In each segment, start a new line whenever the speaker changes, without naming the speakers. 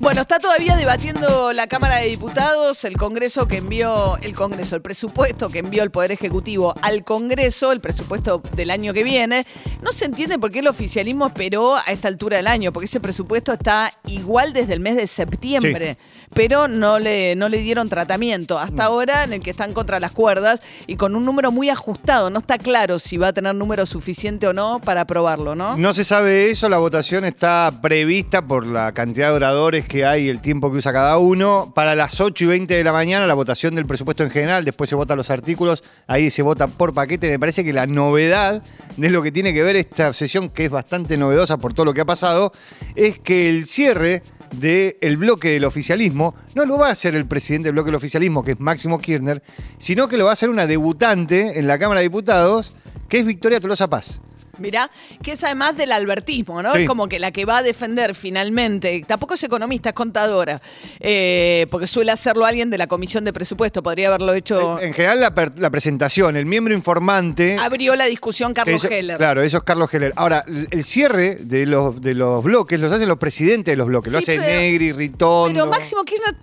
Bueno, está todavía debatiendo la Cámara de Diputados el Congreso que envió, el Congreso, el presupuesto que envió el Poder Ejecutivo al Congreso, el presupuesto del año que viene. No se entiende por qué el oficialismo esperó a esta altura del año, porque ese presupuesto está igual desde el mes de septiembre, pero no le, no le dieron tratamiento. Hasta ahora en el que están contra las cuerdas y con un número muy ajustado. No está claro si va a tener número suficiente o no para aprobarlo, ¿no?
No se sabe eso, la votación está prevista por la cantidad de oradores que hay, el tiempo que usa cada uno. Para las 8 y 20 de la mañana, la votación del presupuesto en general, después se votan los artículos, ahí se vota por paquete. Me parece que la novedad de lo que tiene que ver esta sesión, que es bastante novedosa por todo lo que ha pasado, es que el cierre del bloque del oficialismo no lo va a hacer el presidente del bloque del oficialismo, que es Máximo Kirchner, sino que lo va a hacer una debutante en la Cámara de Diputados, que es Victoria Tolosa Paz.
Mirá, que es además del albertismo, ¿no?
Sí.
Es como que la que va a defender finalmente, tampoco es economista, es contadora, eh, porque suele hacerlo alguien de la Comisión de Presupuesto, podría haberlo hecho...
En general, la, per- la presentación, el miembro informante.
Abrió la discusión Carlos
Eso-
Heller.
Claro, eso es Carlos Heller. Ahora, el cierre de los, de los bloques los hacen los presidentes de los bloques. lo
Sí,
hace
pero-
Negri, Ritondo.
Pero Máximo Kirchner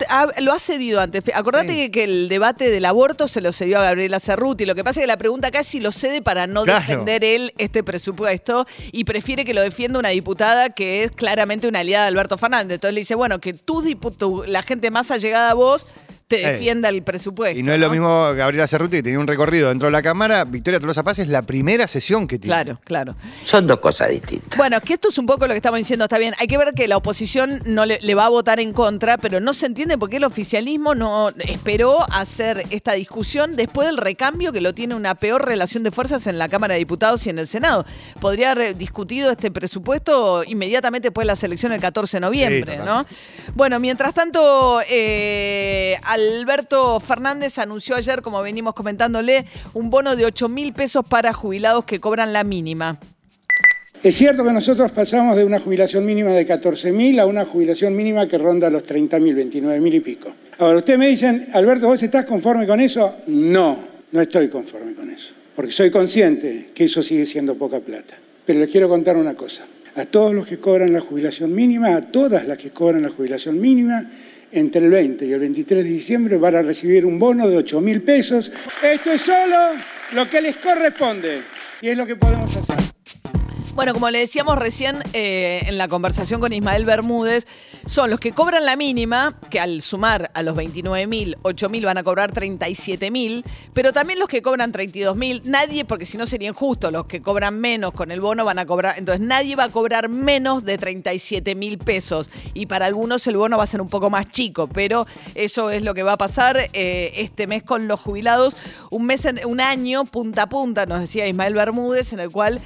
lo ha cedido antes. Acordate
Sí.
que, que el debate del aborto se lo cedió a Gabriela Cerruti. Lo que pasa es que la pregunta acá es si lo cede para no
Claro.
defender él este presupuesto y prefiere que lo defienda una diputada que es claramente una aliada de Alberto Fernández. Entonces le dice, bueno, que tu diputu- la gente más allegada a vos te
Eh.
defienda el presupuesto.
Y no es lo mismo Gabriela Cerruti, que tenía un recorrido dentro de la Cámara. Victoria Tolosa Paz es la primera sesión que tiene.
Claro, claro.
Son dos cosas distintas.
Bueno, que esto es un poco lo que estamos diciendo, está bien. Hay que ver que la oposición no le, le va a votar en contra, pero no se entiende por qué el oficialismo no esperó hacer esta discusión después del recambio que lo tiene una peor relación de fuerzas en la Cámara de Diputados y en el Senado. Podría haber discutido este presupuesto inmediatamente después de la selección el 14 de noviembre. ¿no? Bueno, mientras tanto, eh, Alberto Fernández anunció ayer, como venimos comentándole, un bono de 8 mil pesos para jubilados que cobran la mínima.
Es cierto que nosotros pasamos de una jubilación mínima de 14.000 a una jubilación mínima que ronda los 30.000, 29.000 y pico. Ahora, ustedes me dicen, Alberto, ¿vos estás conforme con eso? No, no estoy conforme con eso, porque soy consciente que eso sigue siendo poca plata. Pero les quiero contar una cosa. A todos los que cobran la jubilación mínima, a todas las que cobran la jubilación mínima, entre el 20 y el 23 de diciembre van a recibir un bono de 8 mil pesos. Esto es solo lo que les corresponde y es lo que podemos hacer.
Bueno, como le decíamos recién eh, en la conversación con Ismael Bermúdez, son los que cobran la mínima, que al sumar a los 29.000, 8.000 van a cobrar 37.000, pero también los que cobran 32.000, nadie, porque si no sería injusto, los que cobran menos con el bono van a cobrar, entonces nadie va a cobrar menos de 37.000 pesos. Y para algunos el bono va a ser un poco más chico, pero eso es lo que va a pasar eh, este mes con los jubilados, un mes, en- un año punta a punta, nos decía Ismael Bermúdez, en el cual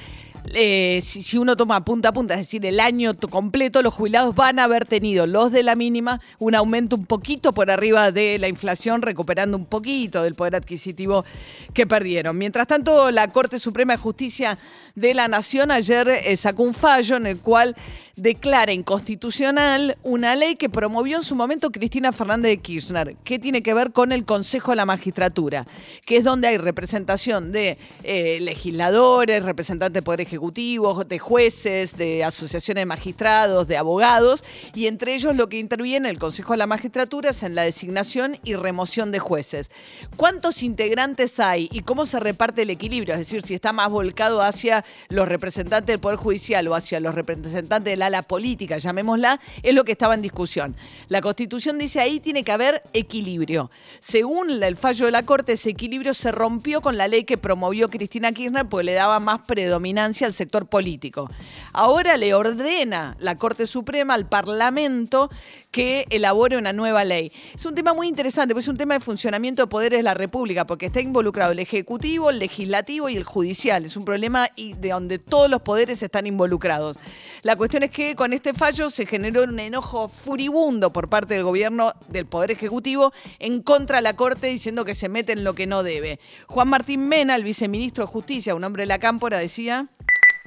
eh, si, uno toma punta a punta, es decir, el año completo, los jubilados van a haber tenido, los de la mínima, un aumento un poquito por arriba de la inflación, recuperando un poquito del poder adquisitivo que perdieron. Mientras tanto, la Corte Suprema de Justicia de la Nación ayer eh, sacó un fallo en el cual declara inconstitucional una ley que promovió en su momento Cristina Fernández de Kirchner, que tiene que ver con el Consejo de la Magistratura, que es donde hay representación de eh, legisladores, representantes de Poder Ejecutivo, de jueces, de asociaciones de magistrados, de abogados, y entre ellos lo que interviene el Consejo de la Magistratura es en la designación y remoción de jueces. ¿Cuántos integrantes hay y cómo se reparte el equilibrio? Es decir, si está más volcado hacia los representantes del Poder Judicial o hacia los representantes del ala política, llamémosla, es lo que estaba en discusión. La Constitución dice ahí tiene que haber equilibrio. Según el fallo de la Corte, ese equilibrio se rompió con la ley que promovió Cristina Kirchner porque le daba más predominancia al sector político. Ahora le ordena la Corte Suprema al Parlamento que elabore una nueva ley. Es un tema muy interesante, porque es un tema de funcionamiento de poderes de la República, porque está involucrado el Ejecutivo, el Legislativo y el Judicial. Es un problema de donde todos los poderes están involucrados. La cuestión es que con este fallo se generó un enojo furibundo por parte del gobierno del Poder Ejecutivo en contra de la Corte diciendo que se mete en lo que no debe. Juan Martín Mena, el viceministro de Justicia, un hombre de la cámpora, decía...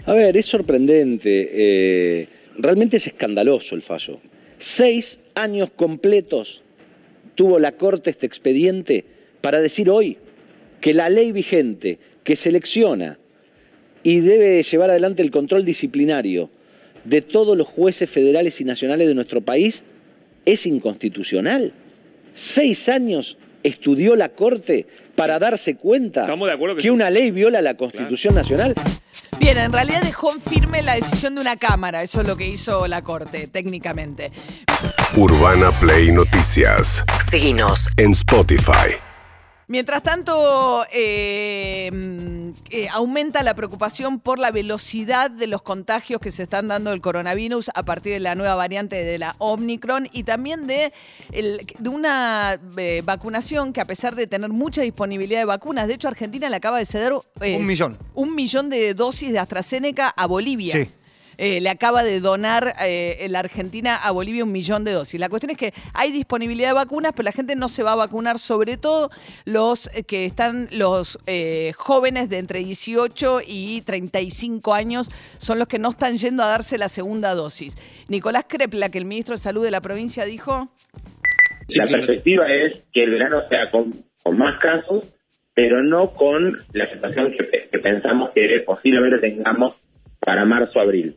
A ver, es sorprendente. Eh, realmente es escandaloso el fallo. Seis años completos tuvo la Corte este expediente para decir hoy que la ley vigente que selecciona y debe llevar adelante el control disciplinario de todos los jueces federales y nacionales de nuestro país es inconstitucional. Seis años estudió la Corte para darse cuenta que, una ley viola la Constitución Nacional.
Bien, en realidad dejó en firme la decisión de una Cámara, eso es lo que hizo la Corte, técnicamente.
Urbana Play Noticias.
Seguinos
en Spotify.
Mientras tanto, eh, eh, aumenta la preocupación por la velocidad de los contagios que se están dando del coronavirus a partir de la nueva variante de la Omicron y también de, de una eh, vacunación que a pesar de tener mucha disponibilidad de vacunas, de hecho Argentina le acaba de ceder
un millón.
Un millón de dosis de AstraZeneca a Bolivia. Sí. Eh, le acaba de donar eh, la Argentina a Bolivia un millón de dosis. La cuestión es que hay disponibilidad de vacunas, pero la gente no se va a vacunar, sobre todo los eh, que están, los jóvenes de entre 18 y 35 años, son los que no están yendo a darse la segunda dosis. Nicolás Crepla, que el ministro de Salud de la provincia dijo...
La perspectiva es que el verano sea con, más casos, pero no con la situación que, que pensamos que posiblemente tengamos para marzo-abril.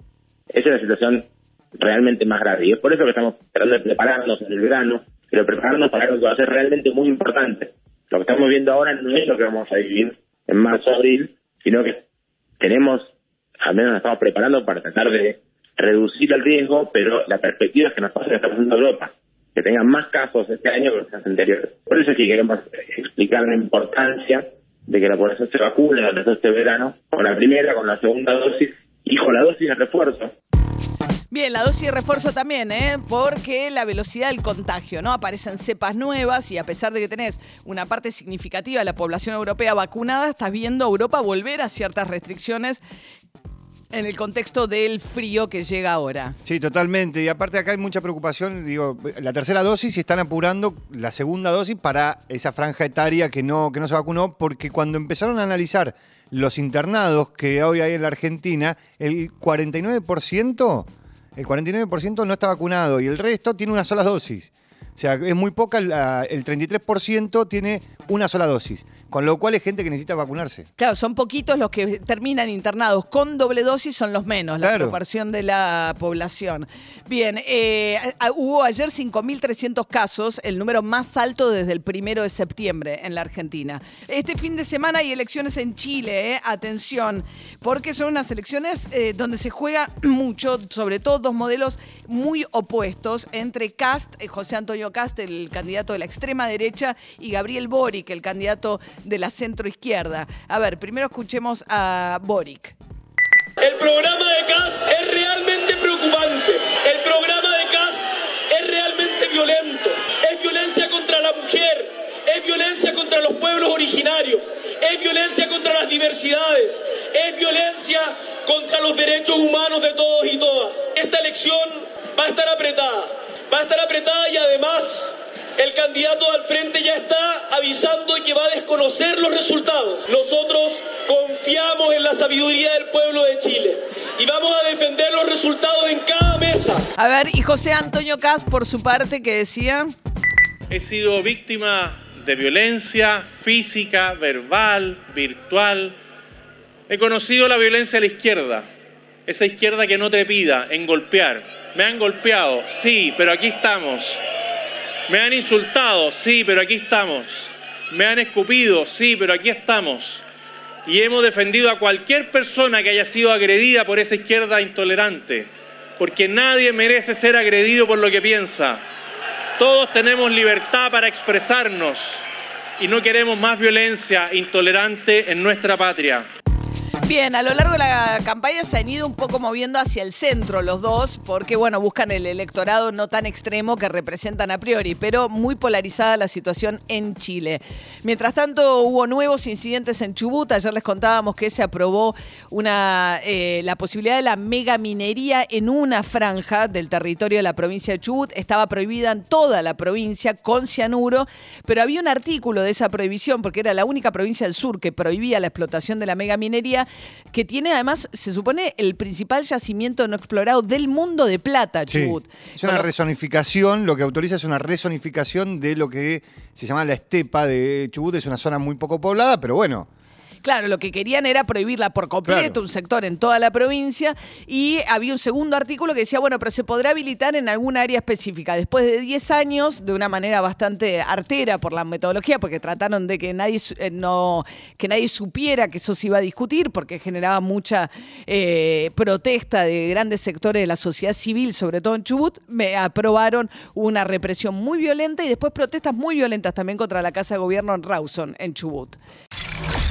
Esa es la situación realmente más grave. Y es por eso que estamos tratando de prepararnos en el verano, pero prepararnos para algo que va a ser realmente muy importante. Lo que estamos viendo ahora no es lo que vamos a vivir en marzo, abril, sino que tenemos, al menos nos estamos preparando para tratar de reducir el riesgo, pero la perspectiva es que nos pase lo que está pasando Europa, que tengan más casos este año que los años anteriores. Por eso es que queremos explicar la importancia de que la población se vacune durante este verano, con la primera, con la segunda dosis y con la dosis de refuerzo.
Bien, la dosis de refuerzo también, ¿eh? porque la velocidad del contagio, ¿no? Aparecen cepas nuevas y a pesar de que tenés una parte significativa de la población europea vacunada, estás viendo a Europa volver a ciertas restricciones en el contexto del frío que llega ahora.
Sí, totalmente. Y aparte acá hay mucha preocupación, digo, la tercera dosis y están apurando la segunda dosis para esa franja etaria que no, que no se vacunó, porque cuando empezaron a analizar los internados que hoy hay en la Argentina, el 49%, el 49% no está vacunado y el resto tiene una sola dosis. O sea, es muy poca, el 33% tiene una sola dosis, con lo cual es gente que necesita vacunarse.
Claro, son poquitos los que terminan internados con doble dosis, son los menos, la proporción de la población. Bien, eh, hubo ayer 5.300 casos, el número más alto desde el primero de septiembre en la Argentina. Este fin de semana hay elecciones en Chile, eh, atención, porque son unas elecciones eh, donde se juega mucho, sobre todo dos modelos muy opuestos entre Cast, José Antonio Cast, el candidato de la extrema derecha, y Gabriel Boric, el candidato de la centro izquierda. A ver, primero escuchemos a Boric.
El programa de Cast es realmente preocupante. El programa de Cast es realmente violento. Es violencia contra la mujer, es violencia contra los pueblos originarios, es violencia contra las diversidades, es violencia contra los derechos humanos de todos y todas. Esta elección va a estar apretada va a estar apretada y además el candidato al frente ya está avisando que va a desconocer los resultados. Nosotros confiamos en la sabiduría del pueblo de Chile y vamos a defender los resultados en cada mesa.
A ver, y José Antonio Cas, por su parte, que decía...
He sido víctima de violencia física, verbal, virtual. He conocido la violencia a la izquierda, esa izquierda que no te pida en golpear, me han golpeado, sí, pero aquí estamos. Me han insultado, sí, pero aquí estamos. Me han escupido, sí, pero aquí estamos. Y hemos defendido a cualquier persona que haya sido agredida por esa izquierda intolerante, porque nadie merece ser agredido por lo que piensa. Todos tenemos libertad para expresarnos y no queremos más violencia intolerante en nuestra patria.
Bien, a lo largo de la campaña se han ido un poco moviendo hacia el centro los dos, porque bueno, buscan el electorado no tan extremo que representan a priori, pero muy polarizada la situación en Chile. Mientras tanto, hubo nuevos incidentes en Chubut. Ayer les contábamos que se aprobó una, eh, la posibilidad de la megaminería en una franja del territorio de la provincia de Chubut. Estaba prohibida en toda la provincia con cianuro, pero había un artículo de esa prohibición, porque era la única provincia del sur que prohibía la explotación de la megaminería que tiene además, se supone, el principal yacimiento no explorado del mundo de plata,
Sí.
Chubut.
Es una resonificación, lo que autoriza es una resonificación de lo que se llama la estepa de Chubut, es una zona muy poco poblada, pero bueno.
Claro, lo que querían era prohibirla por completo,
Claro.
un sector en toda la provincia, y había un segundo artículo que decía, bueno, pero se podrá habilitar en alguna área específica. Después de 10 años, de una manera bastante artera por la metodología, porque trataron de que nadie, eh, no, que nadie supiera que eso se iba a discutir, porque generaba mucha eh, protesta de grandes sectores de la sociedad civil, sobre todo en Chubut, me aprobaron una represión muy violenta y después protestas muy violentas también contra la Casa de Gobierno en Rawson, en Chubut.